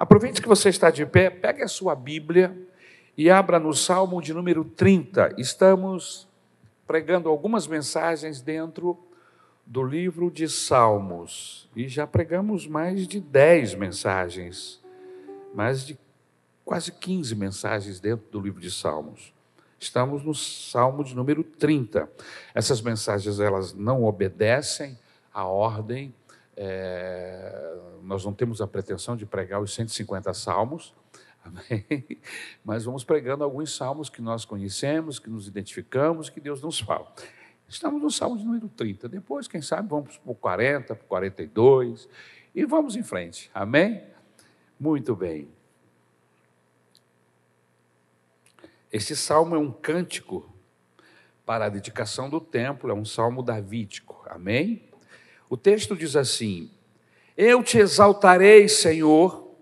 Aproveite que você está de pé, pegue a sua Bíblia e abra no Salmo de número 30. Estamos pregando algumas mensagens dentro do livro de Salmos e já pregamos mais de 10 mensagens, mais de quase 15 mensagens dentro do livro de Salmos. Estamos no Salmo de número 30. Essas mensagens elas não obedecem à ordem é, nós não temos a pretensão de pregar os 150 salmos, amém? mas vamos pregando alguns salmos que nós conhecemos, que nos identificamos, que Deus nos fala. Estamos no salmo de número 30. Depois, quem sabe, vamos para o 40, para o 42 e vamos em frente, amém? Muito bem. Este salmo é um cântico para a dedicação do templo, é um salmo davídico, amém? O texto diz assim: Eu te exaltarei, Senhor,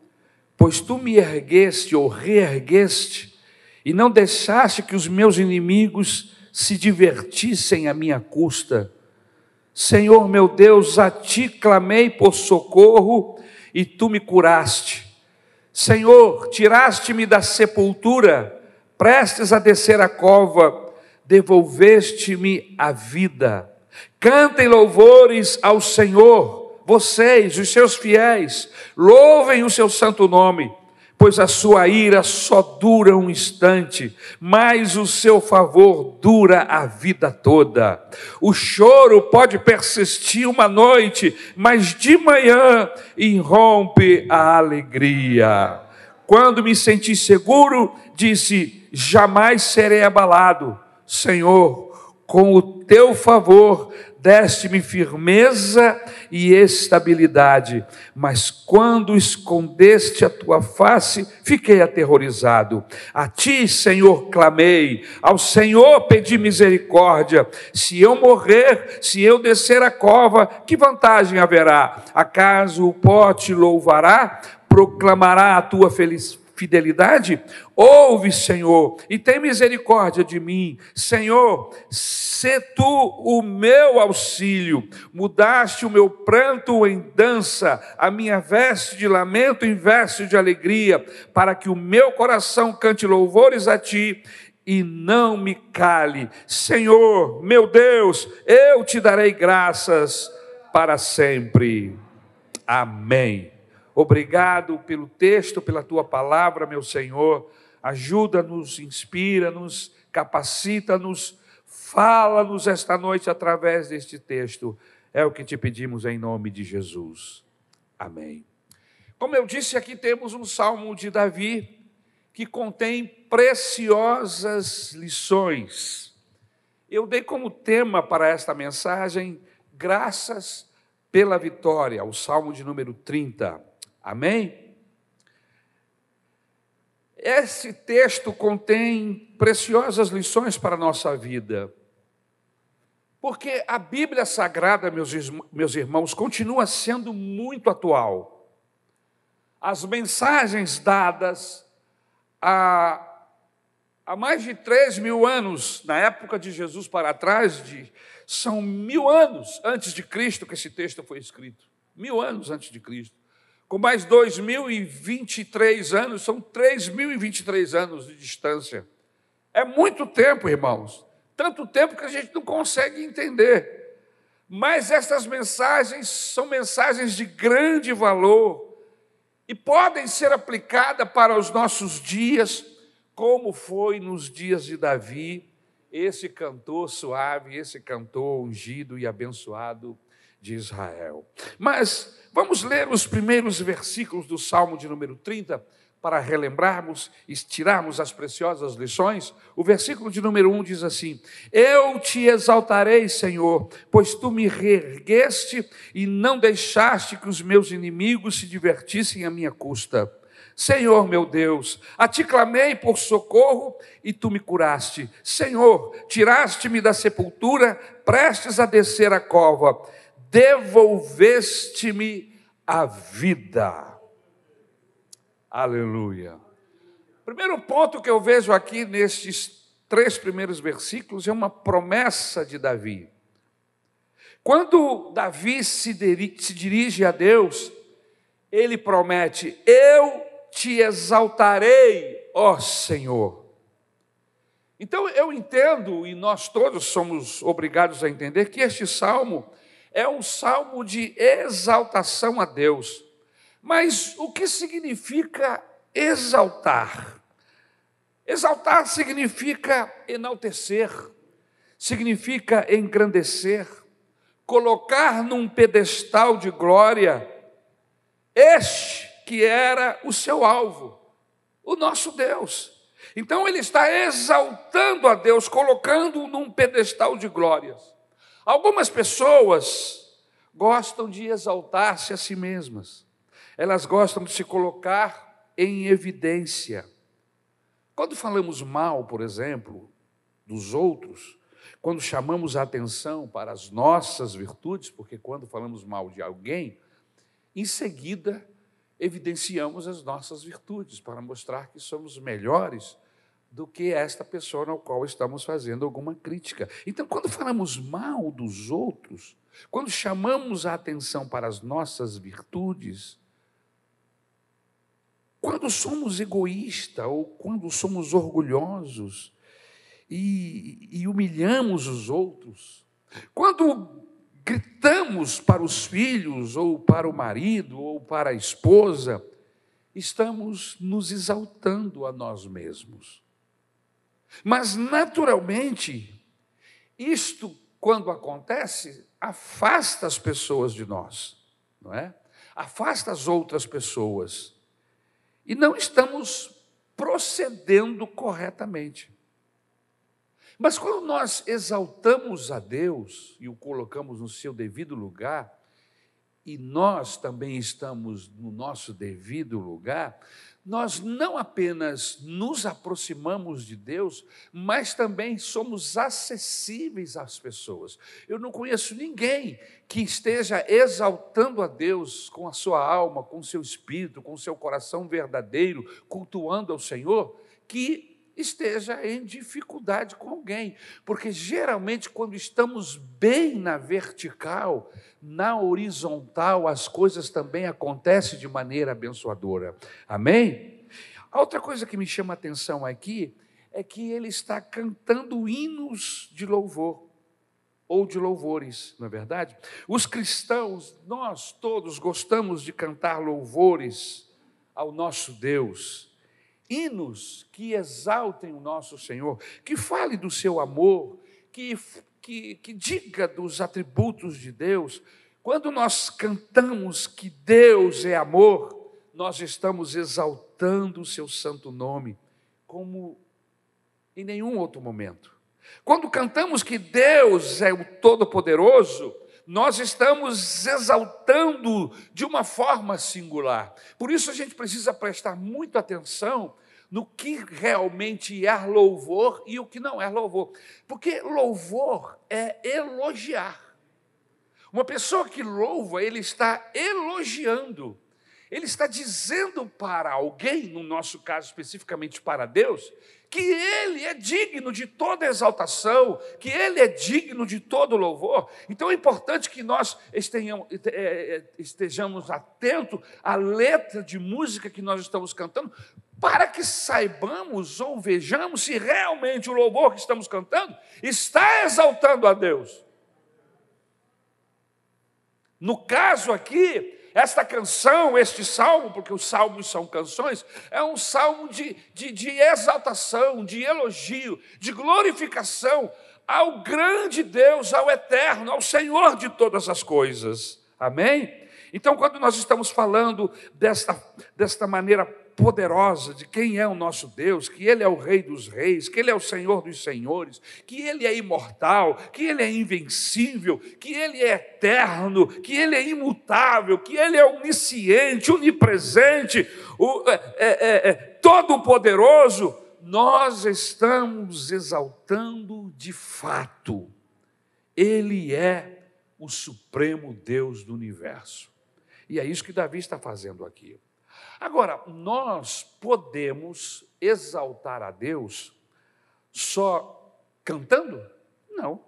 pois tu me ergueste ou reergueste, e não deixaste que os meus inimigos se divertissem à minha custa. Senhor meu Deus, a ti clamei por socorro e tu me curaste. Senhor, tiraste-me da sepultura, prestes a descer a cova, devolveste-me a vida. Cantem louvores ao Senhor, vocês, os seus fiéis, louvem o seu santo nome, pois a sua ira só dura um instante, mas o seu favor dura a vida toda. O choro pode persistir uma noite, mas de manhã irrompe a alegria. Quando me senti seguro, disse: jamais serei abalado. Senhor, com o teu favor deste-me firmeza e estabilidade, mas quando escondeste a tua face, fiquei aterrorizado. A ti, Senhor, clamei, ao Senhor pedi misericórdia. Se eu morrer, se eu descer a cova, que vantagem haverá? Acaso o pó te louvará? Proclamará a tua felicidade? Fidelidade? Ouve, Senhor, e tem misericórdia de mim. Senhor, se tu o meu auxílio, mudaste o meu pranto em dança, a minha veste de lamento em veste de alegria, para que o meu coração cante louvores a ti e não me cale. Senhor, meu Deus, eu te darei graças para sempre. Amém. Obrigado pelo texto, pela tua palavra, meu Senhor. Ajuda-nos, inspira-nos, capacita-nos, fala-nos esta noite através deste texto. É o que te pedimos em nome de Jesus. Amém. Como eu disse, aqui temos um salmo de Davi que contém preciosas lições. Eu dei como tema para esta mensagem graças pela vitória, o salmo de número 30. Amém? Esse texto contém preciosas lições para a nossa vida. Porque a Bíblia Sagrada, meus, meus irmãos, continua sendo muito atual. As mensagens dadas há, há mais de três mil anos, na época de Jesus para trás, de, são mil anos antes de Cristo que esse texto foi escrito. Mil anos antes de Cristo com mais 2.023 anos, são 3.023 anos de distância. É muito tempo, irmãos. Tanto tempo que a gente não consegue entender. Mas essas mensagens são mensagens de grande valor e podem ser aplicadas para os nossos dias, como foi nos dias de Davi, esse cantor suave, esse cantor ungido e abençoado de Israel. Mas Vamos ler os primeiros versículos do Salmo de número 30 para relembrarmos e tirarmos as preciosas lições. O versículo de número 1 diz assim: Eu te exaltarei, Senhor, pois tu me reergueste e não deixaste que os meus inimigos se divertissem à minha custa. Senhor meu Deus, a ti clamei por socorro e tu me curaste. Senhor, tiraste-me da sepultura, prestes a descer a cova devolveste-me a vida. Aleluia. Primeiro ponto que eu vejo aqui nestes três primeiros versículos é uma promessa de Davi. Quando Davi se dirige a Deus, ele promete: Eu te exaltarei, ó Senhor. Então eu entendo, e nós todos somos obrigados a entender, que este salmo é um salmo de exaltação a Deus. Mas o que significa exaltar? Exaltar significa enaltecer, significa engrandecer, colocar num pedestal de glória este que era o seu alvo, o nosso Deus. Então ele está exaltando a Deus, colocando-o num pedestal de glórias. Algumas pessoas gostam de exaltar-se a si mesmas, elas gostam de se colocar em evidência. Quando falamos mal, por exemplo, dos outros, quando chamamos a atenção para as nossas virtudes, porque quando falamos mal de alguém, em seguida evidenciamos as nossas virtudes para mostrar que somos melhores do que esta pessoa ao qual estamos fazendo alguma crítica. Então, quando falamos mal dos outros, quando chamamos a atenção para as nossas virtudes, quando somos egoístas ou quando somos orgulhosos e, e humilhamos os outros, quando gritamos para os filhos, ou para o marido, ou para a esposa, estamos nos exaltando a nós mesmos. Mas, naturalmente, isto, quando acontece, afasta as pessoas de nós, não é? Afasta as outras pessoas. E não estamos procedendo corretamente. Mas quando nós exaltamos a Deus e o colocamos no seu devido lugar, e nós também estamos no nosso devido lugar, nós não apenas nos aproximamos de Deus, mas também somos acessíveis às pessoas. Eu não conheço ninguém que esteja exaltando a Deus com a sua alma, com o seu espírito, com o seu coração verdadeiro, cultuando ao Senhor, que esteja em dificuldade com alguém, porque geralmente quando estamos bem na vertical, na horizontal, as coisas também acontecem de maneira abençoadora. Amém? A outra coisa que me chama a atenção aqui é que ele está cantando hinos de louvor ou de louvores, não é verdade? Os cristãos, nós todos gostamos de cantar louvores ao nosso Deus hinos que exaltem o nosso Senhor, que fale do seu amor, que, que, que diga dos atributos de Deus. Quando nós cantamos que Deus é amor, nós estamos exaltando o seu santo nome, como em nenhum outro momento. Quando cantamos que Deus é o Todo-Poderoso, nós estamos exaltando de uma forma singular. Por isso a gente precisa prestar muita atenção no que realmente é louvor e o que não é louvor. Porque louvor é elogiar. Uma pessoa que louva, ele está elogiando. Ele está dizendo para alguém, no nosso caso especificamente para Deus, que Ele é digno de toda exaltação, que Ele é digno de todo louvor. Então é importante que nós é, é, estejamos atentos à letra de música que nós estamos cantando, para que saibamos ou vejamos se realmente o louvor que estamos cantando está exaltando a Deus. No caso aqui, esta canção, este salmo, porque os salmos são canções, é um salmo de, de, de exaltação, de elogio, de glorificação ao grande Deus, ao eterno, ao Senhor de todas as coisas. Amém? Então, quando nós estamos falando desta, desta maneira poderosa de quem é o nosso Deus, que Ele é o Rei dos Reis, que Ele é o Senhor dos Senhores, que Ele é imortal, que Ele é invencível, que Ele é eterno, que Ele é imutável, que Ele é onisciente, onipresente, o, é, é, é, é todo-poderoso, nós estamos exaltando de fato. Ele é o supremo Deus do universo. E é isso que Davi está fazendo aqui. Agora, nós podemos exaltar a Deus só cantando? Não.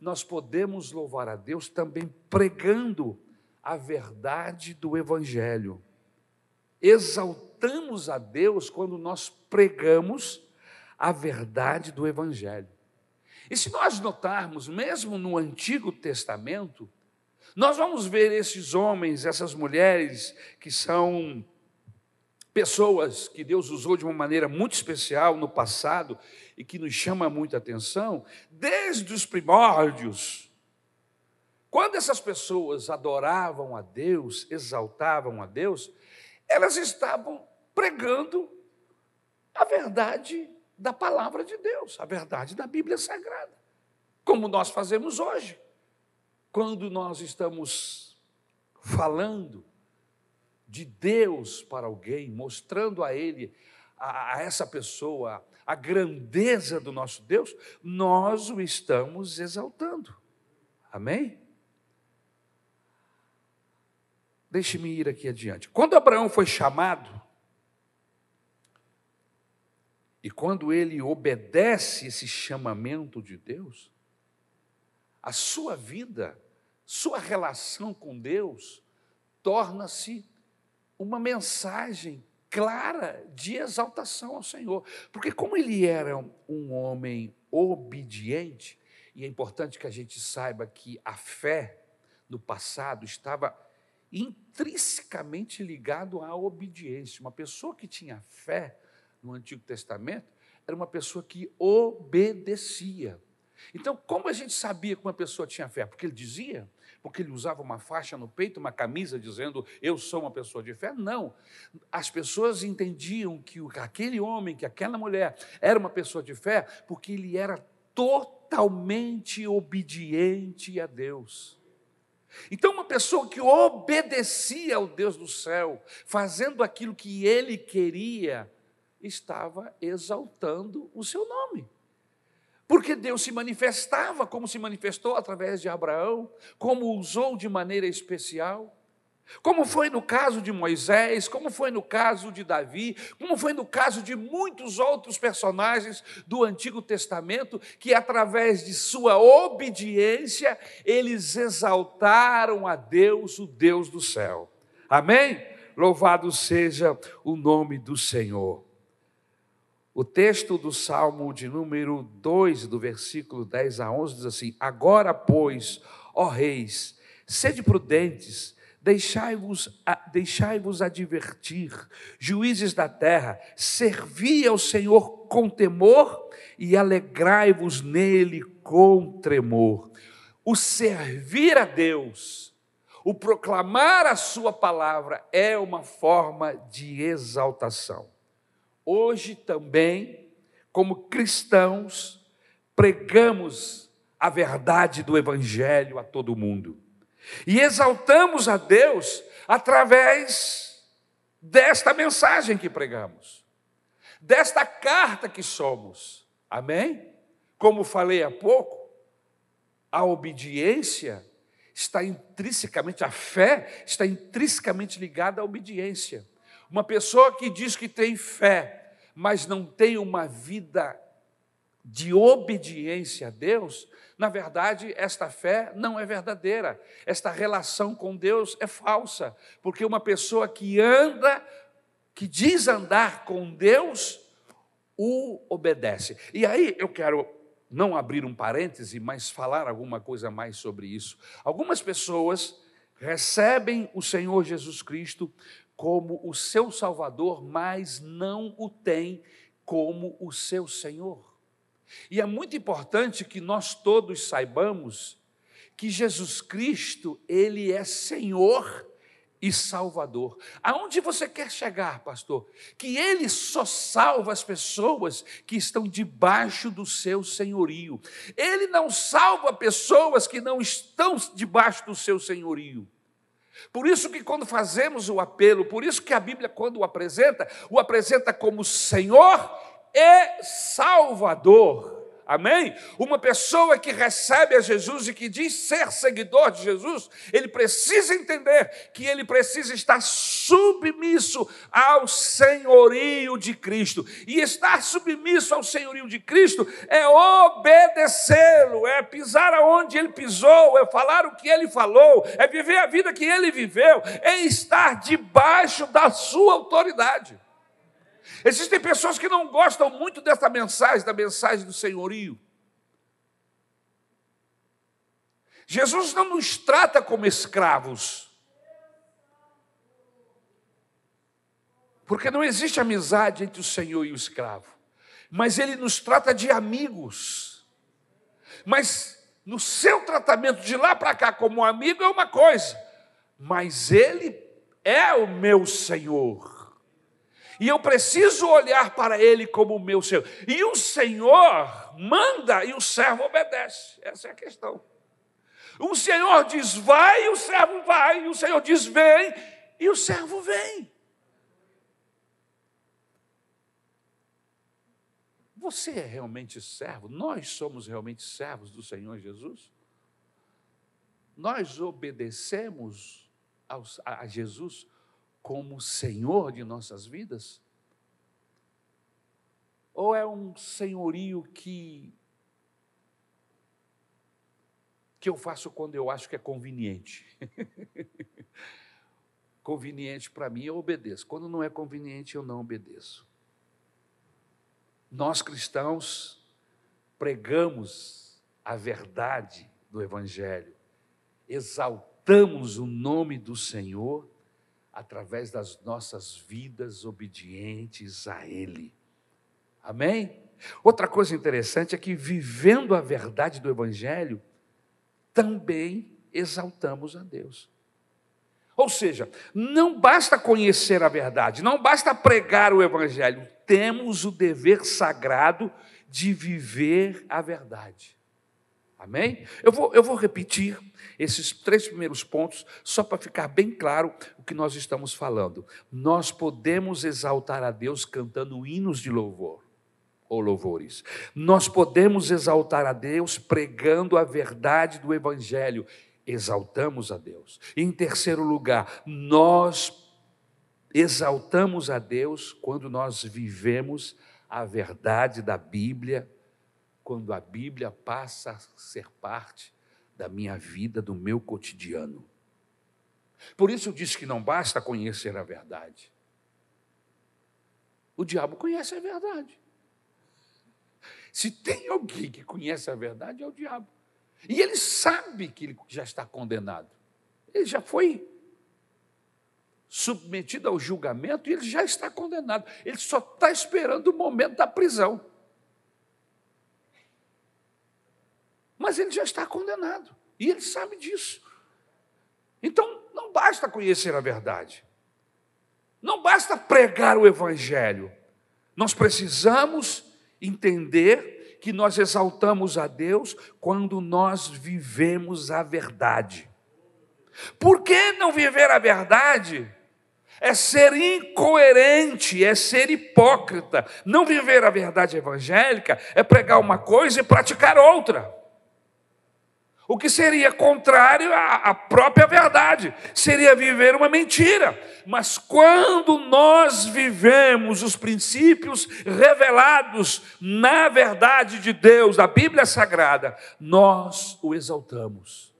Nós podemos louvar a Deus também pregando a verdade do Evangelho, exaltamos a Deus quando nós pregamos a verdade do Evangelho. E se nós notarmos, mesmo no Antigo Testamento, nós vamos ver esses homens, essas mulheres que são pessoas que Deus usou de uma maneira muito especial no passado e que nos chama muita atenção, desde os primórdios. Quando essas pessoas adoravam a Deus, exaltavam a Deus, elas estavam pregando a verdade da palavra de Deus, a verdade da Bíblia Sagrada, como nós fazemos hoje. Quando nós estamos falando de Deus para alguém, mostrando a ele, a, a essa pessoa, a grandeza do nosso Deus, nós o estamos exaltando. Amém? Deixe-me ir aqui adiante. Quando Abraão foi chamado, e quando ele obedece esse chamamento de Deus, a sua vida, sua relação com Deus, torna-se uma mensagem clara de exaltação ao Senhor. Porque, como ele era um homem obediente, e é importante que a gente saiba que a fé no passado estava intrinsecamente ligado à obediência. Uma pessoa que tinha fé no Antigo Testamento, era uma pessoa que obedecia. Então, como a gente sabia que uma pessoa tinha fé? Porque ele dizia? Porque ele usava uma faixa no peito, uma camisa dizendo eu sou uma pessoa de fé? Não. As pessoas entendiam que aquele homem, que aquela mulher era uma pessoa de fé, porque ele era totalmente obediente a Deus. Então, uma pessoa que obedecia ao Deus do céu, fazendo aquilo que ele queria, estava exaltando o seu nome. Porque Deus se manifestava como se manifestou através de Abraão, como usou de maneira especial. Como foi no caso de Moisés, como foi no caso de Davi, como foi no caso de muitos outros personagens do Antigo Testamento, que através de sua obediência, eles exaltaram a Deus, o Deus do céu. Amém? Louvado seja o nome do Senhor. O texto do Salmo de número 2, do versículo 10 a 11, diz assim: Agora, pois, ó reis, sede prudentes Deixai-vos deixai advertir, juízes da terra, servi ao Senhor com temor e alegrai-vos nele com tremor. O servir a Deus, o proclamar a Sua palavra é uma forma de exaltação. Hoje também, como cristãos, pregamos a verdade do Evangelho a todo mundo e exaltamos a Deus através desta mensagem que pregamos, desta carta que somos. Amém? Como falei há pouco, a obediência está intrinsecamente, a fé está intrinsecamente ligada à obediência. Uma pessoa que diz que tem fé, mas não tem uma vida de obediência a Deus, na verdade, esta fé não é verdadeira. Esta relação com Deus é falsa, porque uma pessoa que anda, que diz andar com Deus, o obedece. E aí eu quero não abrir um parêntese, mas falar alguma coisa mais sobre isso. Algumas pessoas recebem o Senhor Jesus Cristo como o seu Salvador, mas não o têm como o seu Senhor. E é muito importante que nós todos saibamos que Jesus Cristo, ele é Senhor e Salvador. Aonde você quer chegar, pastor? Que ele só salva as pessoas que estão debaixo do seu senhorio. Ele não salva pessoas que não estão debaixo do seu senhorio. Por isso que quando fazemos o apelo, por isso que a Bíblia quando o apresenta, o apresenta como Senhor e Salvador. Amém? Uma pessoa que recebe a Jesus e que diz ser seguidor de Jesus, ele precisa entender que ele precisa estar submisso ao senhorio de Cristo. E estar submisso ao senhorio de Cristo é obedecê-lo, é pisar aonde ele pisou, é falar o que ele falou, é viver a vida que ele viveu, é estar debaixo da sua autoridade. Existem pessoas que não gostam muito dessa mensagem, da mensagem do senhorio. Jesus não nos trata como escravos. Porque não existe amizade entre o Senhor e o escravo. Mas ele nos trata de amigos. Mas no seu tratamento de lá para cá como amigo é uma coisa, mas ele é o meu Senhor. E eu preciso olhar para ele como o meu Senhor. E o Senhor manda e o servo obedece. Essa é a questão. O Senhor diz vai e o servo vai. E o Senhor diz vem e o servo vem. Você é realmente servo? Nós somos realmente servos do Senhor Jesus? Nós obedecemos a Jesus como Senhor de nossas vidas? Ou é um senhorio que que eu faço quando eu acho que é conveniente? conveniente para mim, eu obedeço. Quando não é conveniente, eu não obedeço. Nós cristãos pregamos a verdade do Evangelho, exaltamos o nome do Senhor através das nossas vidas obedientes a Ele. Amém? Outra coisa interessante é que, vivendo a verdade do Evangelho, também exaltamos a Deus. Ou seja, não basta conhecer a verdade, não basta pregar o Evangelho, temos o dever sagrado de viver a verdade. Amém? Eu vou, eu vou repetir esses três primeiros pontos, só para ficar bem claro o que nós estamos falando. Nós podemos exaltar a Deus cantando hinos de louvor ou louvores. Nós podemos exaltar a Deus pregando a verdade do Evangelho exaltamos a Deus. Em terceiro lugar, nós exaltamos a Deus quando nós vivemos a verdade da Bíblia, quando a Bíblia passa a ser parte da minha vida, do meu cotidiano. Por isso eu disse que não basta conhecer a verdade. O diabo conhece a verdade. Se tem alguém que conhece a verdade, é o diabo. E ele sabe que ele já está condenado. Ele já foi submetido ao julgamento e ele já está condenado. Ele só está esperando o momento da prisão. Mas ele já está condenado. E ele sabe disso. Então, não basta conhecer a verdade. Não basta pregar o evangelho. Nós precisamos entender que nós exaltamos a Deus quando nós vivemos a verdade. Por que não viver a verdade? É ser incoerente, é ser hipócrita. Não viver a verdade evangélica é pregar uma coisa e praticar outra o que seria contrário à própria verdade, seria viver uma mentira. Mas quando nós vivemos os princípios revelados na verdade de Deus, da Bíblia Sagrada, nós o exaltamos.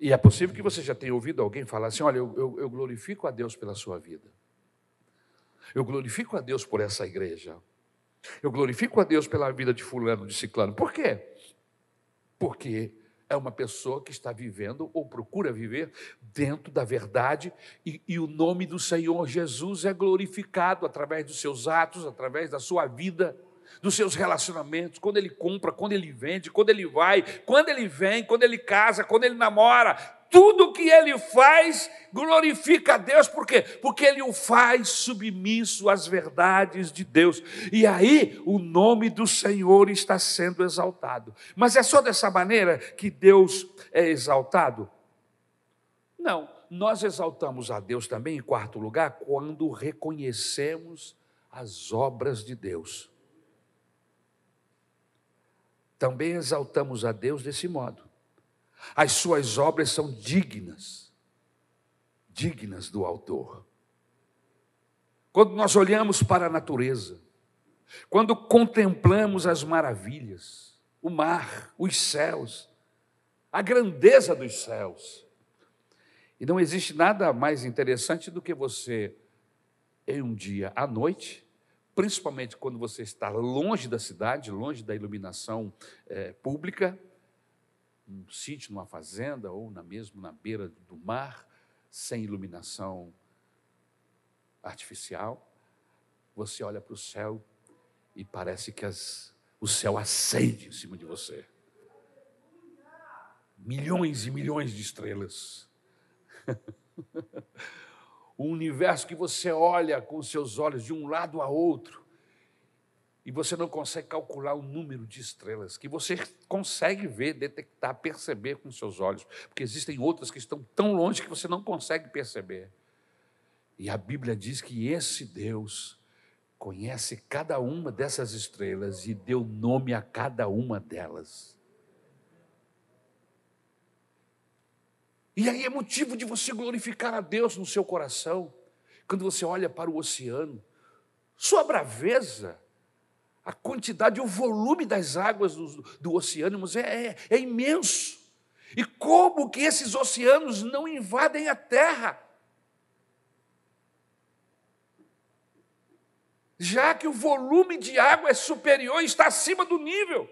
E é possível que você já tenha ouvido alguém falar assim: olha, eu, eu, eu glorifico a Deus pela sua vida, eu glorifico a Deus por essa igreja, eu glorifico a Deus pela vida de Fulano, de Ciclano. Por quê? porque é uma pessoa que está vivendo ou procura viver dentro da verdade e, e, o nome do Senhor Jesus é glorificado através dos seus atos, através da sua vida, dos seus relacionamentos, quando ele compra, quando ele vende, quando ele vai, quando ele vem, quando ele casa, quando ele namora, tudo que ele faz glorifica a Deus, por quê? Porque ele o faz submisso às verdades de Deus, e aí o nome do Senhor está sendo exaltado. Mas é só dessa maneira que Deus é exaltado? Não, nós exaltamos a Deus também, em quarto lugar, quando reconhecemos as obras de Deus. Também exaltamos a Deus desse modo as suas obras são dignas, dignas do autor. Quando nós olhamos para a natureza, quando contemplamos as maravilhas, o mar, os céus, a grandeza dos céus, e não existe nada mais interessante do que você em um dia à noite, principalmente quando você está longe da cidade, longe da iluminação é, pública, num sítio, numa fazenda ou na mesmo na beira do mar, sem iluminação artificial, você olha para o céu e parece que as, o céu acende em cima de você. Milhões e milhões de estrelas. o universo que você olha com seus olhos de um lado a outro e você não consegue calcular o número de estrelas que você consegue ver, detectar, perceber com seus olhos, porque existem outras que estão tão longe que você não consegue perceber. E a Bíblia diz que esse Deus conhece cada uma dessas estrelas e deu nome a cada uma delas. E aí é motivo de você glorificar a Deus no seu coração, quando você olha para o oceano. Sua braveza, a quantidade, o volume das águas do, do oceano é, é, é imenso. E como que esses oceanos não invadem a terra? já que o volume de água é superior está acima do nível.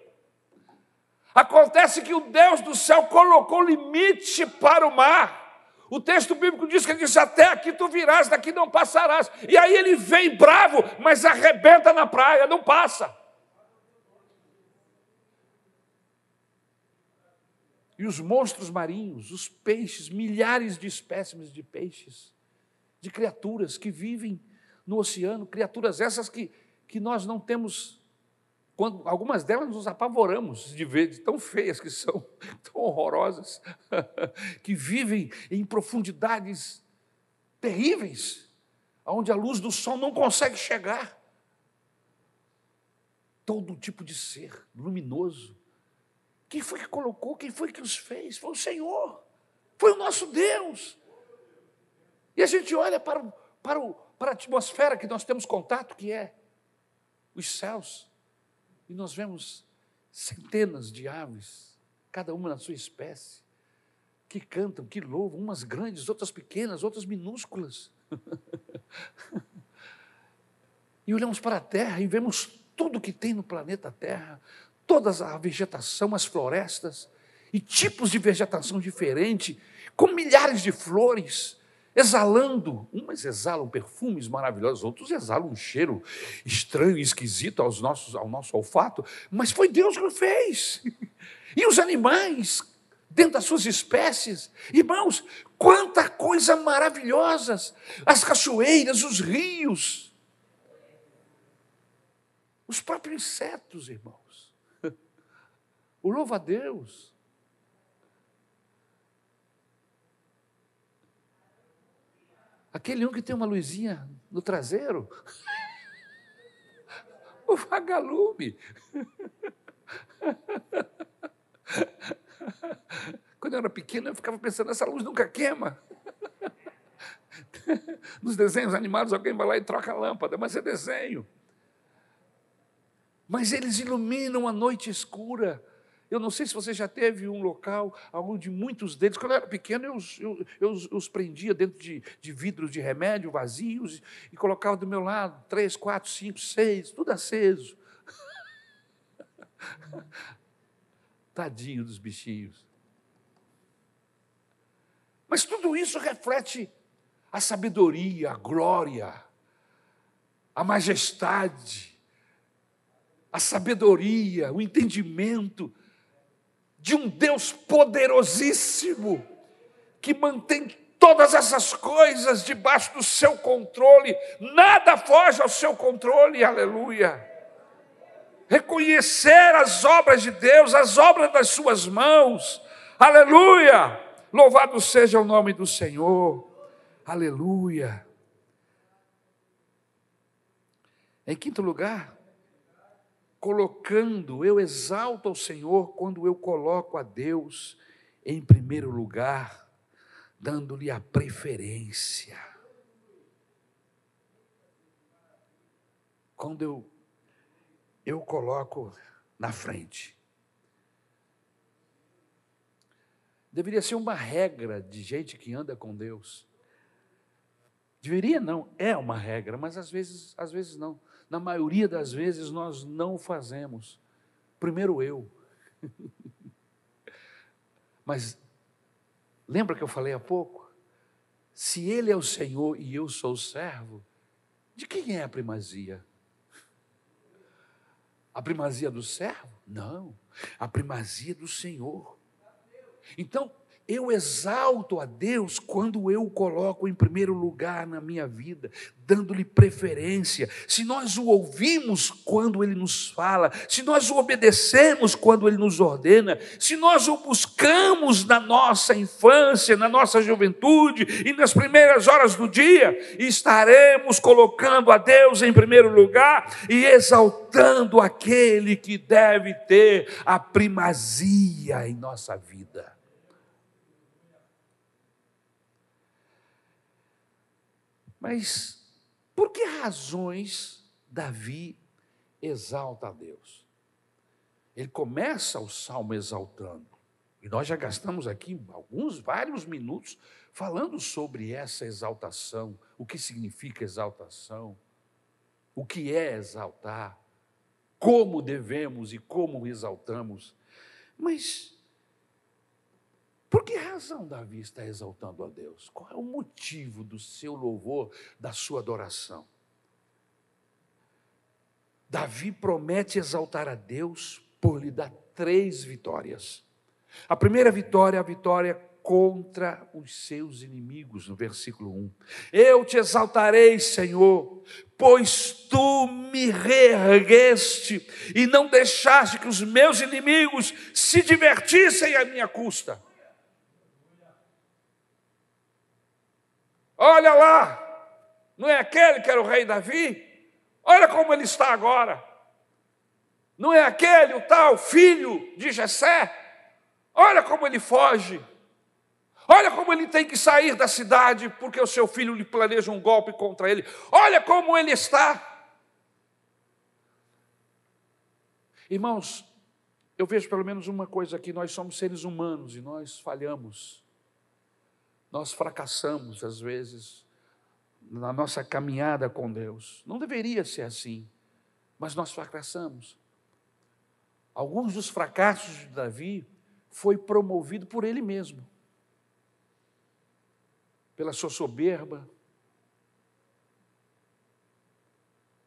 Acontece que o Deus do céu colocou limite para o mar. O texto bíblico diz que ele disse: Até aqui tu virás, daqui não passarás. E aí ele vem bravo, mas arrebenta na praia, não passa. E os monstros marinhos, os peixes, milhares de espécimes de peixes, de criaturas que vivem no oceano, criaturas essas que, que nós não temos, quando, algumas delas nos apavoramos de ver, de tão feias que são, tão horrorosas, que vivem em profundidades terríveis, onde a luz do sol não consegue chegar. Todo tipo de ser luminoso. Quem foi que colocou? Quem foi que os fez? Foi o Senhor. Foi o nosso Deus. E a gente olha para para para a atmosfera que nós temos contato, que é os céus. E nós vemos centenas de aves, cada uma na sua espécie, que cantam, que louvam, umas grandes, outras pequenas, outras minúsculas. e olhamos para a terra e vemos tudo que tem no planeta Terra, toda a vegetação, as florestas, e tipos de vegetação diferente, com milhares de flores, exalando. Umas exalam perfumes maravilhosos, outros exalam um cheiro estranho esquisito aos nossos, ao nosso olfato, mas foi Deus que fez. E os animais, dentro das suas espécies, irmãos, quanta coisa maravilhosa! As cachoeiras, os rios, os próprios insetos, irmãos. O louva a Deus. Aquele um que tem uma luzinha no traseiro. O vagalume. Quando eu era pequeno, eu ficava pensando, essa luz nunca queima. Nos desenhos animados, alguém vai lá e troca a lâmpada, mas é desenho. Mas eles iluminam a noite escura. Eu não sei se você já teve um local onde muitos deles, quando eu era pequeno, eu, eu, eu os prendia dentro de, de vidros de remédio vazios e colocava do meu lado três, quatro, cinco, seis, tudo aceso. Tadinho dos bichinhos. Mas tudo isso reflete a sabedoria, a glória, a majestade, a sabedoria, o entendimento de um Deus poderosíssimo, que mantém todas essas coisas debaixo do seu controle, nada foge ao seu controle, aleluia. Reconhecer as obras de Deus, as obras das suas mãos, aleluia. Louvado seja o nome do Senhor, aleluia. Em quinto lugar, colocando, eu exalto ao Senhor quando eu coloco a Deus em primeiro lugar, dando-lhe a preferência. Quando eu, eu coloco na frente. Deveria ser uma regra de gente que anda com Deus Deveria não, é uma regra, mas às vezes, às vezes não. Na maioria das vezes nós não fazemos. Primeiro eu. mas lembra que eu falei há pouco? Se ele é o Senhor e eu sou o servo, de quem é a primazia? A primazia do servo? Não, a primazia do Senhor. Então, eu exalto a Deus quando eu o coloco em primeiro lugar na minha vida, dando-lhe preferência. Se nós o ouvimos quando ele nos fala, se nós o obedecemos quando ele nos ordena, se nós o buscamos na nossa infância, na nossa juventude e nas primeiras horas do dia, estaremos colocando a Deus em primeiro lugar e exaltando aquele que deve ter a primazia em nossa vida. Mas por que razões Davi exalta a Deus? Ele começa o salmo exaltando. E nós já gastamos aqui alguns, vários minutos falando sobre essa exaltação, o que significa exaltação, o que é exaltar, como devemos e como exaltamos. Mas por que razão Davi está exaltando a Deus? Qual é o motivo do seu louvor, da sua adoração? Davi promete exaltar a Deus por lhe dar três vitórias. A primeira vitória é a vitória contra os seus inimigos, no versículo 1. Eu te exaltarei, Senhor, pois tu me reergueste e não deixaste que os meus inimigos se divertissem à minha custa. Olha lá, não é aquele que era o rei Davi? Olha como ele está agora. Não é aquele o tal filho de Jessé? Olha como ele foge. Olha como ele tem que sair da cidade porque o seu filho lhe planeja um golpe contra ele. Olha como ele está. Irmãos, eu vejo pelo menos uma coisa aqui: nós somos seres humanos e nós falhamos. Nós fracassamos, às vezes, na nossa caminhada com Deus. Não deveria ser assim, mas nós fracassamos. Alguns dos fracassos de Davi foi promovido por ele mesmo, pela sua soberba,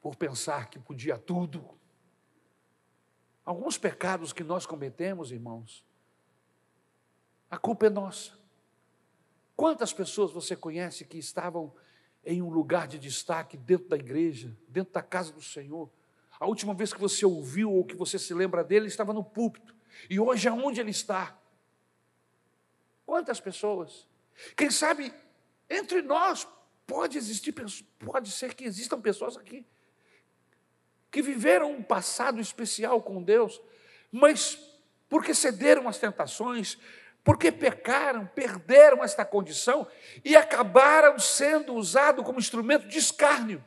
por pensar que podia tudo. Alguns pecados que nós cometemos, irmãos, a culpa é nossa. Quantas pessoas você conhece que estavam em um lugar de destaque dentro da igreja, dentro da casa do Senhor? A última vez que você ouviu ou que você se lembra dele, ele estava no púlpito. E hoje, aonde ele está? Quantas pessoas? Quem sabe entre nós pode existir, pode ser que existam pessoas aqui que viveram um passado especial com Deus, mas porque cederam às tentações, porque pecaram, perderam esta condição e acabaram sendo usados como instrumento de escárnio.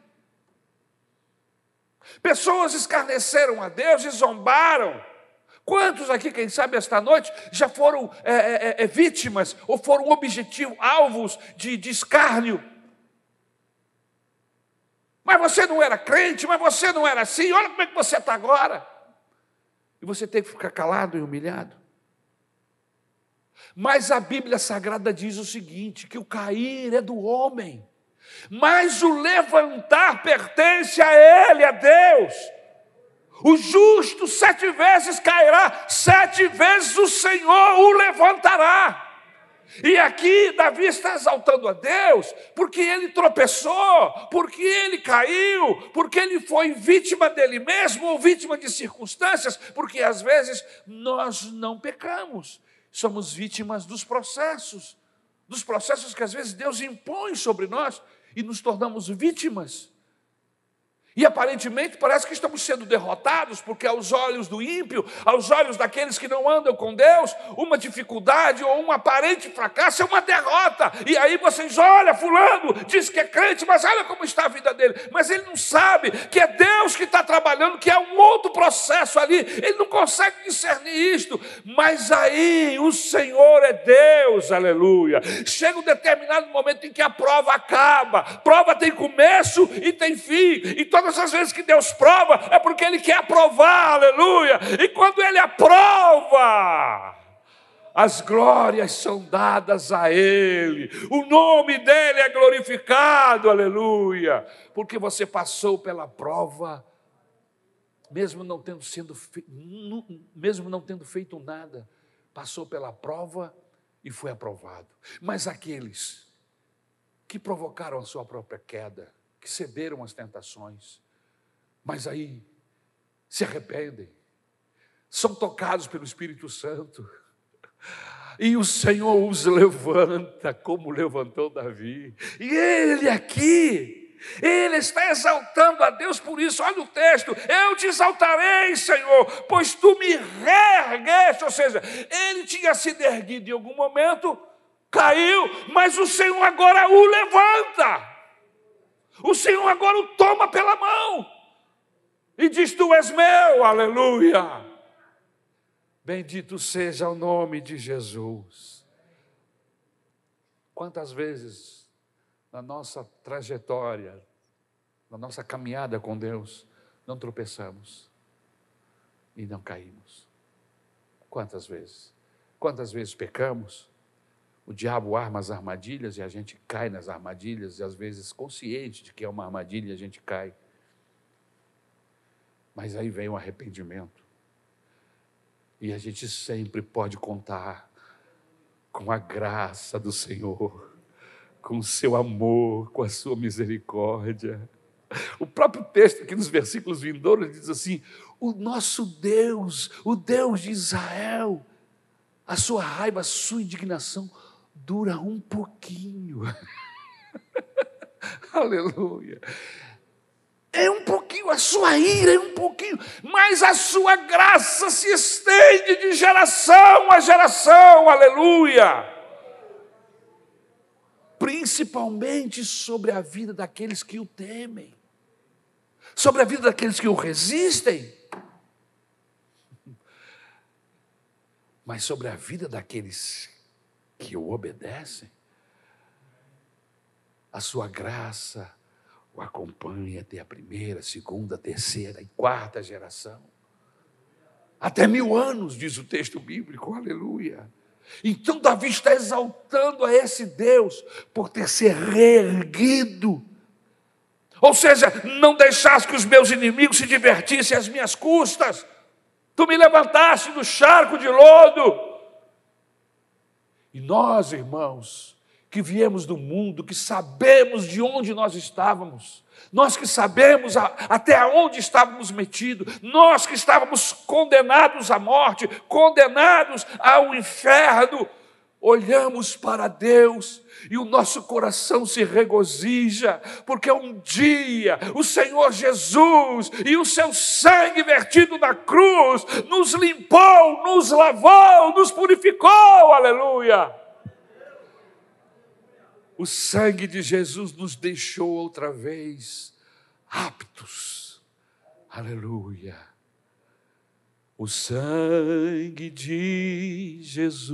Pessoas escarneceram a Deus e zombaram. Quantos aqui, quem sabe, esta noite já foram é, é, é, vítimas ou foram objetivo, alvos de, de escárnio? Mas você não era crente, mas você não era assim, olha como é que você está agora. E você tem que ficar calado e humilhado. Mas a Bíblia Sagrada diz o seguinte: que o cair é do homem, mas o levantar pertence a Ele, a Deus. O justo sete vezes cairá, sete vezes o Senhor o levantará. E aqui Davi está exaltando a Deus, porque ele tropeçou, porque ele caiu, porque ele foi vítima dele mesmo ou vítima de circunstâncias, porque às vezes nós não pecamos, somos vítimas dos processos, dos processos que às vezes Deus impõe sobre nós e nos tornamos vítimas. E aparentemente parece que estamos sendo derrotados, porque aos olhos do ímpio, aos olhos daqueles que não andam com Deus, uma dificuldade ou um aparente fracasso é uma derrota. E aí vocês, olha, fulano diz que é crente, mas olha como está a vida dele. Mas ele não sabe que é Deus que está trabalhando, que é um outro processo ali. Ele não consegue discernir isto. Mas aí o Senhor é Deus, aleluia. Chega um determinado momento em que a prova acaba. Prova tem começo e tem fim. Então Todas as vezes que Deus prova, é porque Ele quer aprovar, aleluia. E quando Ele aprova, as glórias são dadas a Ele, o nome dEle é glorificado, aleluia, porque você passou pela prova, mesmo não tendo sido, mesmo não tendo feito nada, passou pela prova e foi aprovado. Mas aqueles que provocaram a sua própria queda, que cederam às tentações, mas aí se arrependem, são tocados pelo Espírito Santo, e o Senhor os levanta, como levantou Davi, e ele aqui, ele está exaltando a Deus por isso. Olha o texto: Eu te exaltarei, Senhor, pois tu me reergueste. Ou seja, ele tinha sido erguido em algum momento, caiu, mas o Senhor agora o levanta. O Senhor agora o toma pela mão e diz: Tu és meu, aleluia. Bendito seja o nome de Jesus. Quantas vezes na nossa trajetória, na nossa caminhada com Deus, não tropeçamos e não caímos? Quantas vezes? Quantas vezes pecamos? O diabo arma as armadilhas e a gente cai nas armadilhas, e às vezes consciente de que é uma armadilha, a gente cai. Mas aí vem o arrependimento. E a gente sempre pode contar com a graça do Senhor, com o seu amor, com a sua misericórdia. O próprio texto aqui nos versículos vindouros diz assim: O nosso Deus, o Deus de Israel, a sua raiva, a sua indignação dura um pouquinho. Aleluia. É um pouquinho, a sua ira é um pouquinho, mas a sua graça se estende de geração a geração, aleluia. Principalmente sobre a vida daqueles que o temem, sobre a vida daqueles que o resistem, mas sobre a vida daqueles que o obedecem, a sua graça o acompanha até a primeira, segunda, terceira e quarta geração. Até mil anos, diz o texto bíblico, aleluia. Então, Davi está exaltando a esse Deus por ter se reerguido. Ou seja, não deixaste que os meus inimigos se divertissem às minhas custas. Tu me levantaste do charco de lodo e nós, irmãos, que viemos do mundo, que sabemos de onde nós estávamos, nós que sabemos a, até onde estávamos metidos, nós que estávamos condenados à morte, condenados ao inferno, olhamos para Deus e o nosso coração se regozija, porque um dia o Senhor Jesus e o seu sangue vertido na cruz nos limpou, nos lavou, nos purificou, aleluia. O sangue de Jesus nos deixou outra vez aptos, aleluia. O sangue de Jesus.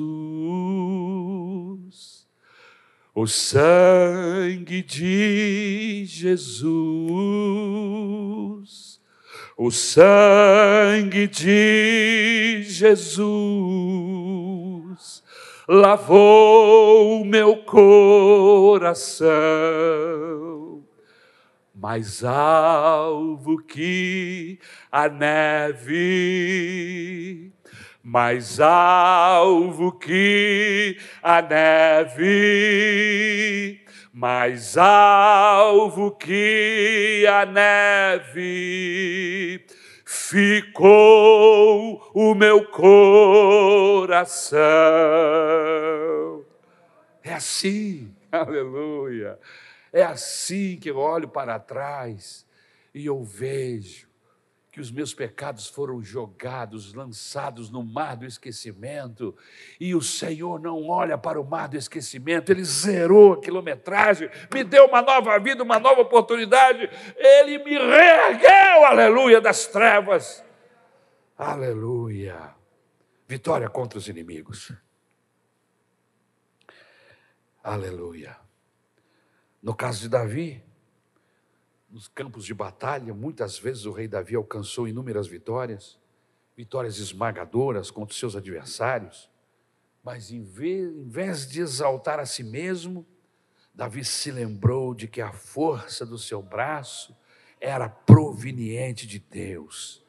O sangue de Jesus, o sangue de Jesus lavou meu coração, mais alvo que a neve mais alvo que a neve, mais alvo que a neve, ficou o meu coração. É assim, aleluia. É assim que eu olho para trás e eu vejo que os meus pecados foram jogados, lançados no mar do esquecimento, e o Senhor não olha para o mar do esquecimento, Ele zerou a quilometragem, me deu uma nova vida, uma nova oportunidade, Ele me reergueu, aleluia, das trevas, aleluia, vitória contra os inimigos, aleluia. No caso de Davi, nos campos de batalha, muitas vezes o rei Davi alcançou inúmeras vitórias, vitórias esmagadoras contra os seus adversários, mas em vez de exaltar a si mesmo, Davi se lembrou de que a força do seu braço era proveniente de Deus.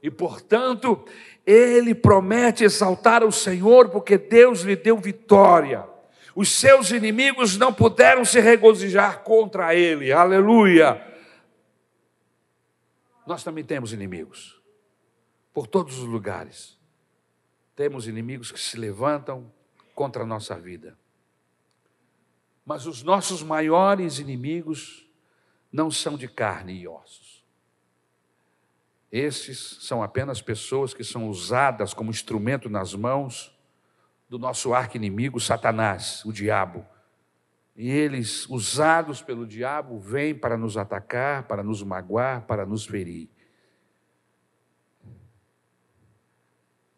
E, portanto, ele promete exaltar o Senhor porque Deus lhe deu vitória. Os seus inimigos não puderam se regozijar contra ele. Aleluia. Nós também temos inimigos. Por todos os lugares. Temos inimigos que se levantam contra a nossa vida. Mas os nossos maiores inimigos não são de carne e ossos. Esses são apenas pessoas que são usadas como instrumento nas mãos do nosso arqui-inimigo, Satanás, o diabo. E eles, usados pelo diabo, vêm para nos atacar, para nos magoar, para nos ferir.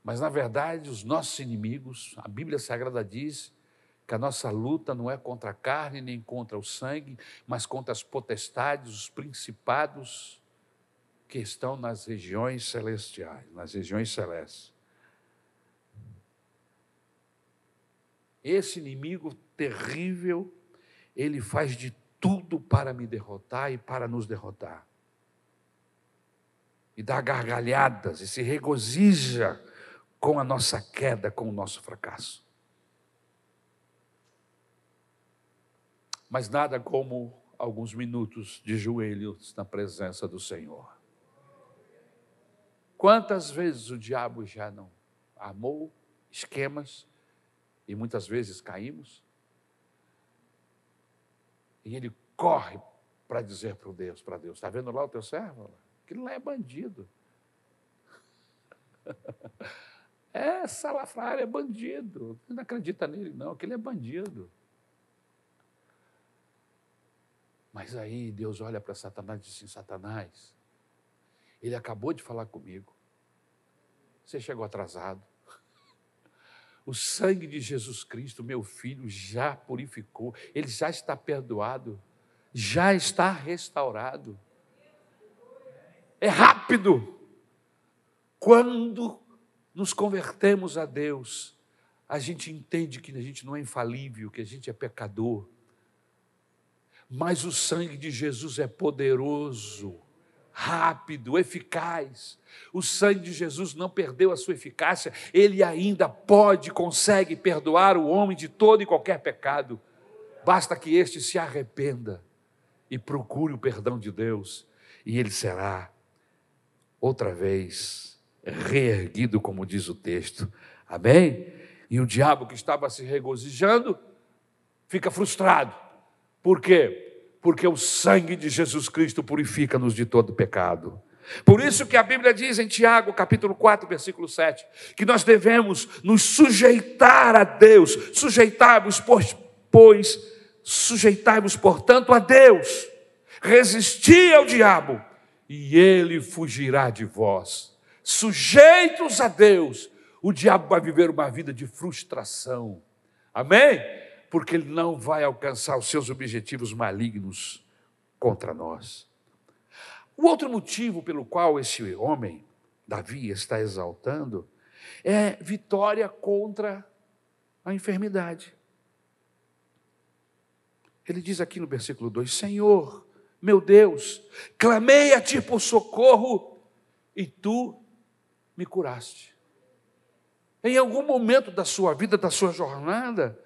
Mas, na verdade, os nossos inimigos, a Bíblia Sagrada diz que a nossa luta não é contra a carne nem contra o sangue, mas contra as potestades, os principados que estão nas regiões celestiais, nas regiões celestes. Esse inimigo terrível, ele faz de tudo para me derrotar e para nos derrotar. E dá gargalhadas e se regozija com a nossa queda, com o nosso fracasso. Mas nada como alguns minutos de joelhos na presença do Senhor. Quantas vezes o diabo já não armou esquemas e muitas vezes caímos. E ele corre para dizer para Deus, para Deus, está vendo lá o teu servo? Aquilo lá é bandido. É, salafrário, é bandido. Não acredita nele, não, aquele é bandido. Mas aí Deus olha para Satanás e diz assim: Satanás, ele acabou de falar comigo. Você chegou atrasado. O sangue de Jesus Cristo, meu filho, já purificou, ele já está perdoado, já está restaurado. É rápido. Quando nos convertemos a Deus, a gente entende que a gente não é infalível, que a gente é pecador. Mas o sangue de Jesus é poderoso rápido, eficaz. O sangue de Jesus não perdeu a sua eficácia, ele ainda pode, consegue perdoar o homem de todo e qualquer pecado. Basta que este se arrependa e procure o perdão de Deus, e ele será outra vez reerguido, como diz o texto. Amém? E o diabo que estava se regozijando fica frustrado. Por quê? Porque o sangue de Jesus Cristo purifica-nos de todo pecado. Por isso que a Bíblia diz em Tiago, capítulo 4, versículo 7, que nós devemos nos sujeitar a Deus, sujeitar-vos, pois, pois sujeitai-vos, portanto, a Deus, resisti ao diabo, e ele fugirá de vós. Sujeitos a Deus, o diabo vai viver uma vida de frustração. Amém? Porque ele não vai alcançar os seus objetivos malignos contra nós. O outro motivo pelo qual esse homem, Davi, está exaltando é vitória contra a enfermidade. Ele diz aqui no versículo 2: Senhor, meu Deus, clamei a ti por socorro e tu me curaste. Em algum momento da sua vida, da sua jornada,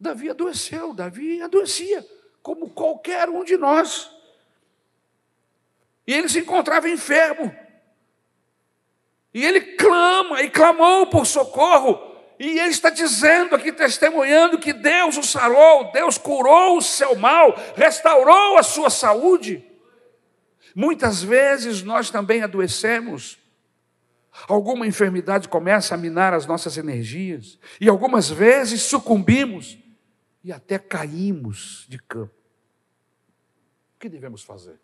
Davi adoeceu, Davi adoecia, como qualquer um de nós. E ele se encontrava enfermo. E ele clama e clamou por socorro. E ele está dizendo aqui, testemunhando, que Deus o sarou, Deus curou o seu mal, restaurou a sua saúde. Muitas vezes nós também adoecemos. Alguma enfermidade começa a minar as nossas energias, e algumas vezes sucumbimos e até caímos de campo. O que devemos fazer?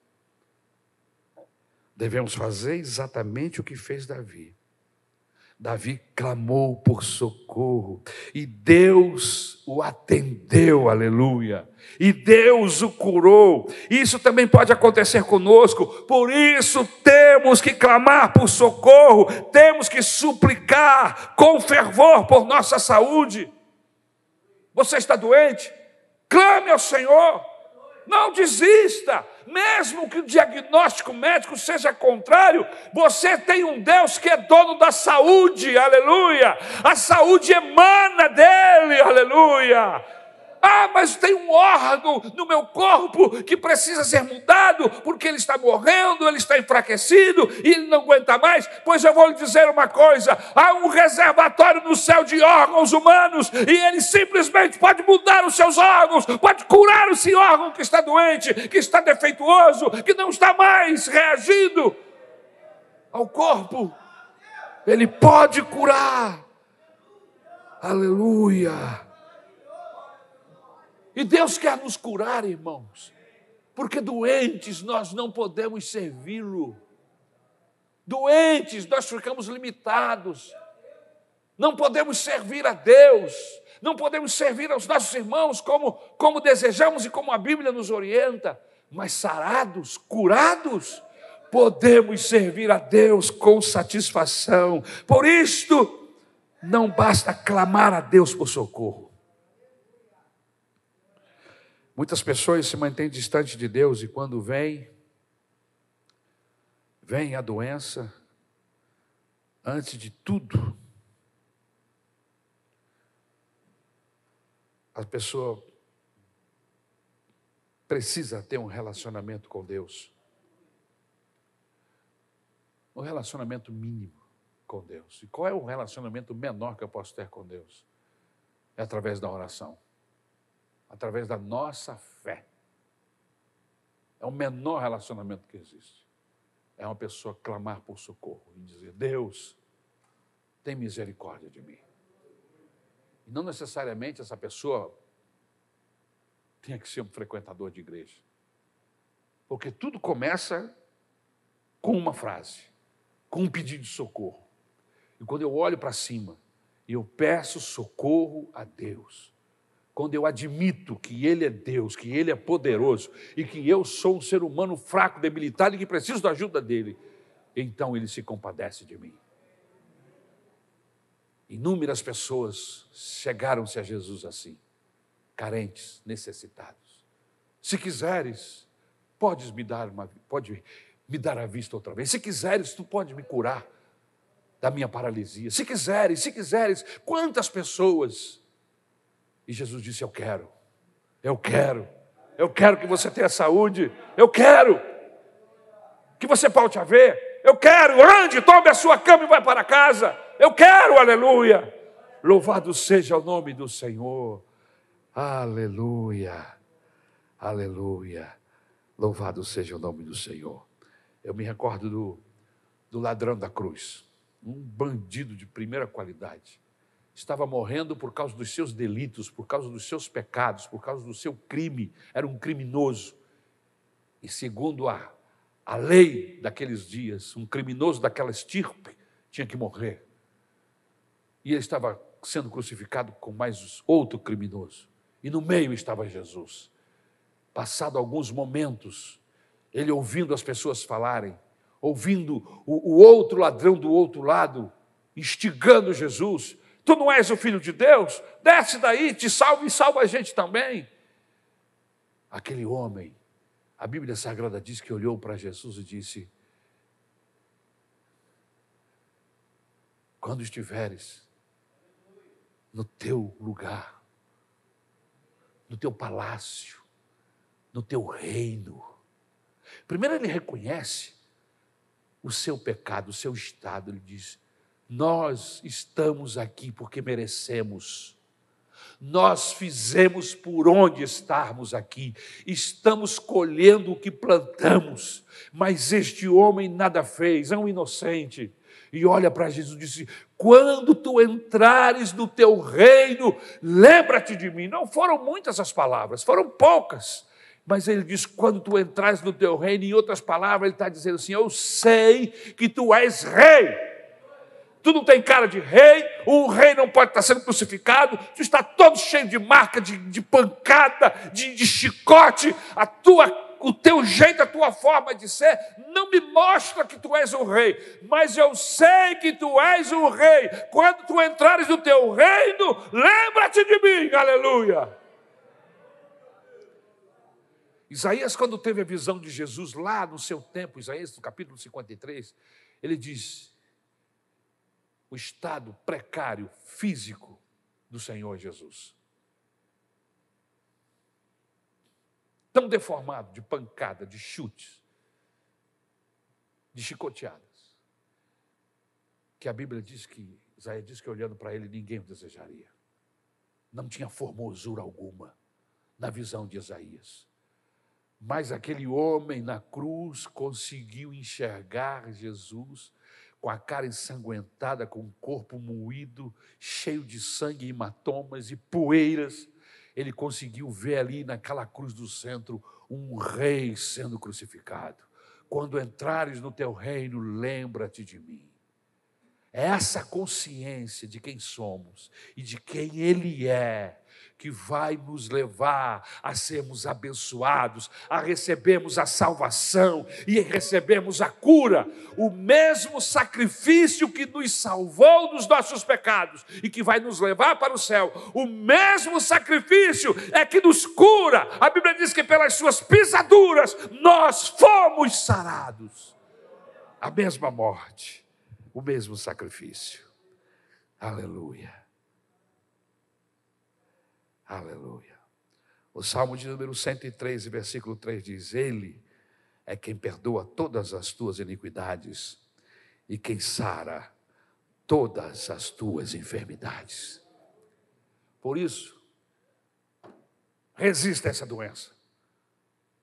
Devemos fazer exatamente o que fez Davi. Davi clamou por socorro e Deus o atendeu, aleluia. E Deus o curou. Isso também pode acontecer conosco. Por isso temos que clamar por socorro, temos que suplicar com fervor por nossa saúde. Você está doente? Clame ao Senhor. Não desista, mesmo que o diagnóstico médico seja contrário, você tem um Deus que é dono da saúde, aleluia. A saúde emana dele, aleluia. Ah, mas tem um órgão no meu corpo que precisa ser mudado porque ele está morrendo, ele está enfraquecido e ele não aguenta mais. Pois eu vou lhe dizer uma coisa: há um reservatório no céu de órgãos humanos e ele simplesmente pode mudar os seus órgãos, pode curar esse órgão que está doente, que está defeituoso, que não está mais reagindo ao corpo. Ele pode curar. Aleluia. E Deus quer nos curar, irmãos, porque doentes nós não podemos servi-lo. Doentes nós ficamos limitados. Não podemos servir a Deus, não podemos servir aos nossos irmãos como, como desejamos e como a Bíblia nos orienta, mas sarados, curados, podemos servir a Deus com satisfação. Por isto, não basta clamar a Deus por socorro. Muitas pessoas se mantêm distantes de Deus e quando vem, vem a doença, antes de tudo, a pessoa precisa ter um relacionamento com Deus. Um relacionamento mínimo com Deus. E qual é o relacionamento menor que eu posso ter com Deus? É através da oração através da nossa fé. É o menor relacionamento que existe. É uma pessoa clamar por socorro e dizer: Deus, tem misericórdia de mim. E não necessariamente essa pessoa tenha que ser um frequentador de igreja. Porque tudo começa com uma frase, com um pedido de socorro. E quando eu olho para cima e eu peço socorro a Deus, quando eu admito que Ele é Deus, que Ele é poderoso e que eu sou um ser humano fraco, debilitado e que preciso da ajuda dEle, então Ele se compadece de mim. Inúmeras pessoas chegaram-se a Jesus assim, carentes, necessitados. Se quiseres, podes me dar uma, pode me dar a vista outra vez. Se quiseres, tu pode me curar da minha paralisia. Se quiseres, se quiseres, quantas pessoas e Jesus disse: Eu quero, eu quero, eu quero que você tenha saúde, eu quero. Que você volte a ver, eu quero, ande, tome a sua cama e vai para casa, eu quero, aleluia. Louvado seja o nome do Senhor, aleluia, aleluia. Louvado seja o nome do Senhor. Eu me recordo do, do ladrão da cruz, um bandido de primeira qualidade estava morrendo por causa dos seus delitos, por causa dos seus pecados, por causa do seu crime, era um criminoso. E segundo a, a lei daqueles dias, um criminoso daquela estirpe tinha que morrer. E ele estava sendo crucificado com mais outro criminoso. E no meio estava Jesus. Passado alguns momentos, ele ouvindo as pessoas falarem, ouvindo o, o outro ladrão do outro lado, instigando Jesus, Tu não és o filho de Deus? Desce daí, te salva e salva a gente também. Aquele homem, a Bíblia Sagrada diz que olhou para Jesus e disse: Quando estiveres no teu lugar, no teu palácio, no teu reino. Primeiro ele reconhece o seu pecado, o seu estado. Ele diz: nós estamos aqui porque merecemos. Nós fizemos por onde estarmos aqui, estamos colhendo o que plantamos, mas este homem nada fez, é um inocente. E olha para Jesus e disse: Quando tu entrares no teu reino, lembra-te de mim. Não foram muitas as palavras, foram poucas. Mas ele diz: quando tu entrares no teu reino, em outras palavras, ele está dizendo assim: Eu sei que tu és rei tu não tem cara de rei, o rei não pode estar sendo crucificado, tu está todo cheio de marca, de, de pancada, de, de chicote, a tua o teu jeito, a tua forma de ser, não me mostra que tu és o rei, mas eu sei que tu és o rei. Quando tu entrares no teu reino, lembra-te de mim, aleluia. Isaías, quando teve a visão de Jesus lá no seu tempo, Isaías, no capítulo 53, ele diz: o estado precário físico do Senhor Jesus. Tão deformado de pancada, de chutes, de chicoteadas, que a Bíblia diz que, Isaías diz que olhando para ele ninguém o desejaria. Não tinha formosura alguma na visão de Isaías. Mas aquele homem na cruz conseguiu enxergar Jesus com a cara ensanguentada, com o corpo moído, cheio de sangue, hematomas e poeiras, ele conseguiu ver ali naquela cruz do centro um rei sendo crucificado. Quando entrares no teu reino, lembra-te de mim. É essa consciência de quem somos e de quem Ele é que vai nos levar a sermos abençoados, a recebermos a salvação e recebermos a cura. O mesmo sacrifício que nos salvou dos nossos pecados e que vai nos levar para o céu, o mesmo sacrifício é que nos cura. A Bíblia diz que pelas suas pisaduras nós fomos sarados. A mesma morte, o mesmo sacrifício. Aleluia. Aleluia. O Salmo de número 103, versículo 3 diz: Ele é quem perdoa todas as tuas iniquidades e quem sara todas as tuas enfermidades. Por isso, resista a essa doença,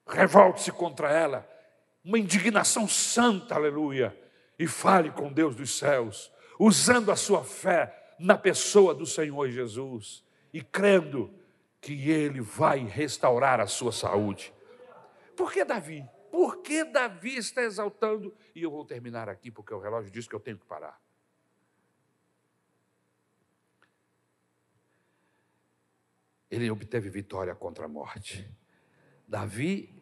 revolte-se contra ela, uma indignação santa, aleluia, e fale com Deus dos céus, usando a sua fé na pessoa do Senhor Jesus e crendo que ele vai restaurar a sua saúde. Por que Davi? Por que Davi está exaltando? E eu vou terminar aqui, porque o relógio diz que eu tenho que parar. Ele obteve vitória contra a morte. Davi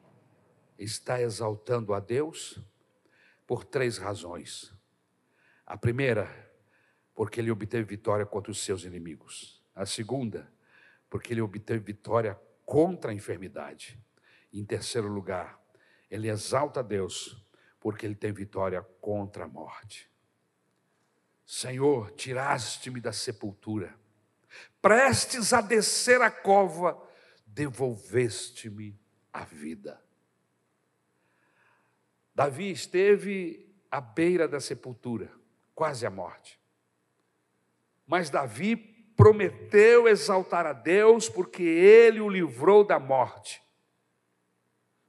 está exaltando a Deus por três razões. A primeira, porque ele obteve vitória contra os seus inimigos. A segunda, porque ele obteve vitória contra a enfermidade. em terceiro lugar, ele exalta Deus, porque ele tem vitória contra a morte. Senhor, tiraste-me da sepultura, prestes a descer a cova, devolveste-me a vida. Davi esteve à beira da sepultura, quase à morte. Mas Davi prometeu exaltar a Deus porque ele o livrou da morte.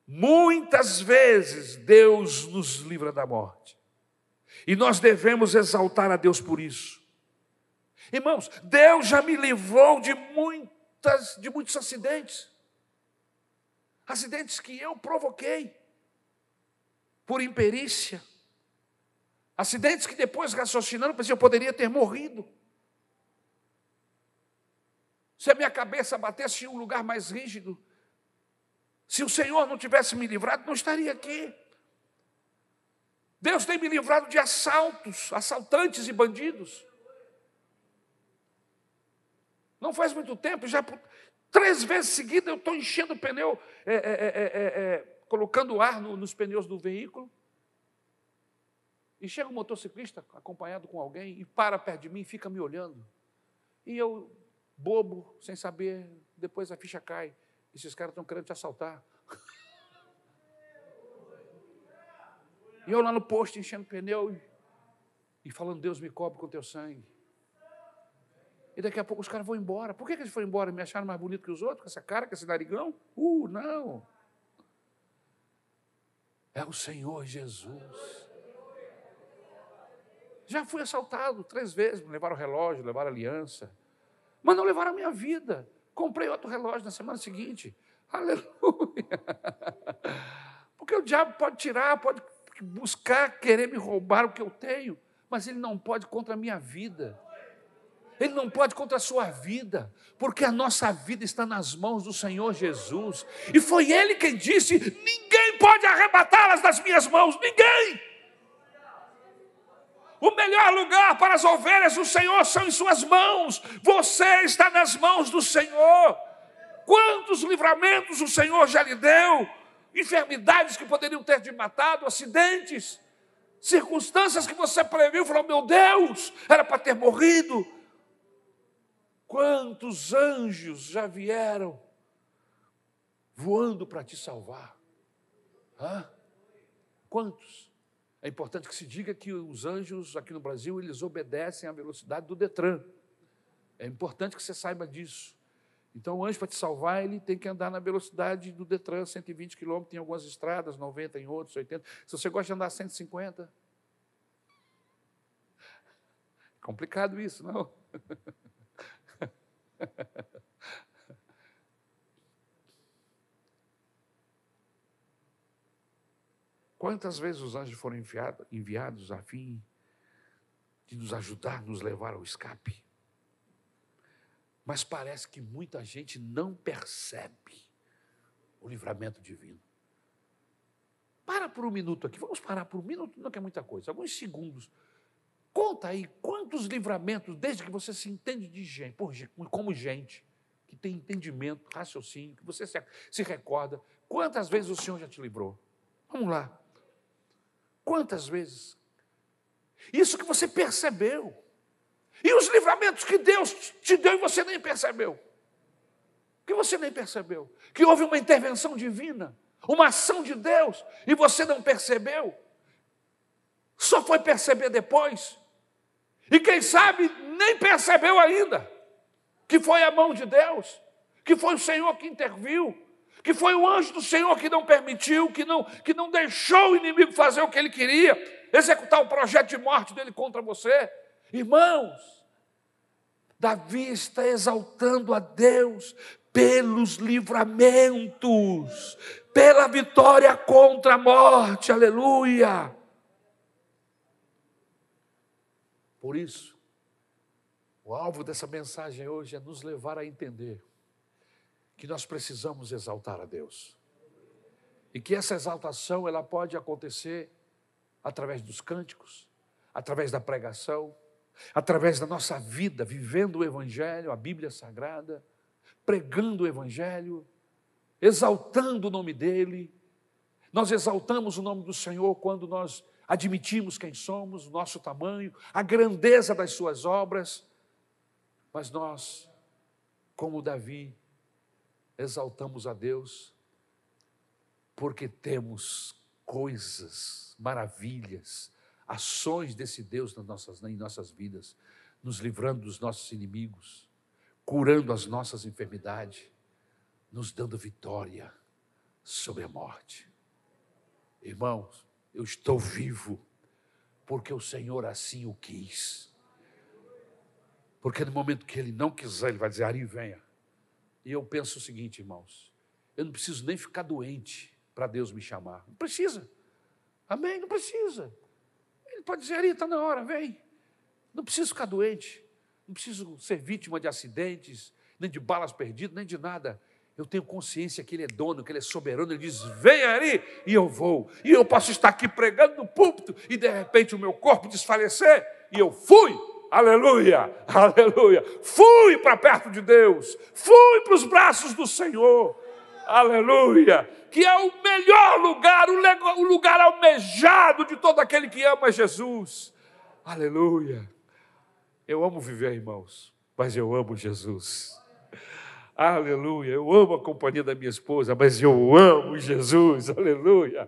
Muitas vezes Deus nos livra da morte. E nós devemos exaltar a Deus por isso. Irmãos, Deus já me livrou de muitas de muitos acidentes. Acidentes que eu provoquei por imperícia. Acidentes que depois raciocinando, eu poderia ter morrido. Se a minha cabeça batesse em um lugar mais rígido, se o Senhor não tivesse me livrado, não estaria aqui. Deus tem me livrado de assaltos, assaltantes e bandidos. Não faz muito tempo, já três vezes seguidas eu estou enchendo o pneu, é, é, é, colocando ar no, nos pneus do veículo. E chega um motociclista acompanhado com alguém e para perto de mim e fica me olhando. E eu bobo, sem saber, depois a ficha cai. Esses caras estão querendo te assaltar. E eu lá no posto enchendo pneu e falando, Deus me cobre com teu sangue. E daqui a pouco os caras vão embora. Por que, que eles foram embora? Me acharam mais bonito que os outros, com essa cara, com esse narigão? Uh, não. É o Senhor Jesus. Já fui assaltado três vezes, me levaram relógio, levaram aliança. Mas não levaram a minha vida. Comprei outro relógio na semana seguinte. Aleluia. Porque o diabo pode tirar, pode buscar, querer me roubar o que eu tenho, mas ele não pode contra a minha vida. Ele não pode contra a sua vida, porque a nossa vida está nas mãos do Senhor Jesus. E foi Ele quem disse: ninguém pode arrebatá-las das minhas mãos, ninguém. O melhor lugar para as ovelhas do Senhor são em Suas mãos. Você está nas mãos do Senhor. Quantos livramentos o Senhor já lhe deu? Enfermidades que poderiam ter te matado, acidentes, circunstâncias que você previu, falou: meu Deus, era para ter morrido. Quantos anjos já vieram voando para te salvar? Hã? Quantos? É importante que se diga que os anjos aqui no Brasil, eles obedecem à velocidade do Detran. É importante que você saiba disso. Então, o anjo, para te salvar, ele tem que andar na velocidade do Detran, 120 km em algumas estradas, 90 em outras, 80. Se você gosta de andar 150. Complicado isso, não? Quantas vezes os anjos foram enviados, enviados a fim de nos ajudar, nos levar ao escape? Mas parece que muita gente não percebe o livramento divino. Para por um minuto aqui, vamos parar por um minuto, não é muita coisa, alguns segundos. Conta aí quantos livramentos, desde que você se entende de gente, como gente, que tem entendimento, raciocínio, que você se, se recorda, quantas vezes o Senhor já te livrou? Vamos lá. Quantas vezes? Isso que você percebeu. E os livramentos que Deus te deu e você nem percebeu. Que você nem percebeu. Que houve uma intervenção divina, uma ação de Deus, e você não percebeu. Só foi perceber depois. E quem sabe nem percebeu ainda que foi a mão de Deus, que foi o Senhor que interviu, que foi o anjo do Senhor que não permitiu, que não, que não deixou o inimigo fazer o que ele queria, executar o projeto de morte dele contra você. Irmãos, Davi está exaltando a Deus pelos livramentos, pela vitória contra a morte, aleluia. Por isso, o alvo dessa mensagem hoje é nos levar a entender que nós precisamos exaltar a Deus. E que essa exaltação ela pode acontecer através dos cânticos, através da pregação, através da nossa vida, vivendo o evangelho, a Bíblia Sagrada, pregando o evangelho, exaltando o nome dele. Nós exaltamos o nome do Senhor quando nós admitimos quem somos, o nosso tamanho, a grandeza das suas obras, mas nós, como Davi, exaltamos a Deus porque temos coisas, maravilhas, ações desse Deus nas nossas, em nossas vidas, nos livrando dos nossos inimigos, curando as nossas enfermidades, nos dando vitória sobre a morte. Irmãos, eu estou vivo porque o Senhor assim o quis. Porque no momento que Ele não quiser, Ele vai dizer: Ari, venha. E eu penso o seguinte, irmãos: eu não preciso nem ficar doente para Deus me chamar. Não precisa. Amém? Não precisa. Ele pode dizer, ali, está na hora, vem. Não preciso ficar doente. Não preciso ser vítima de acidentes, nem de balas perdidas, nem de nada. Eu tenho consciência que Ele é dono, que Ele é soberano. Ele diz: venha ali, e eu vou. E eu posso estar aqui pregando no púlpito, e de repente o meu corpo desfalecer, e eu fui Aleluia, aleluia. Fui para perto de Deus, fui para os braços do Senhor. Aleluia. Que é o melhor lugar, o lugar almejado de todo aquele que ama Jesus. Aleluia. Eu amo viver, irmãos, mas eu amo Jesus. Aleluia. Eu amo a companhia da minha esposa, mas eu amo Jesus. Aleluia.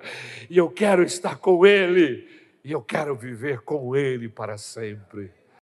E eu quero estar com Ele. E eu quero viver com Ele para sempre.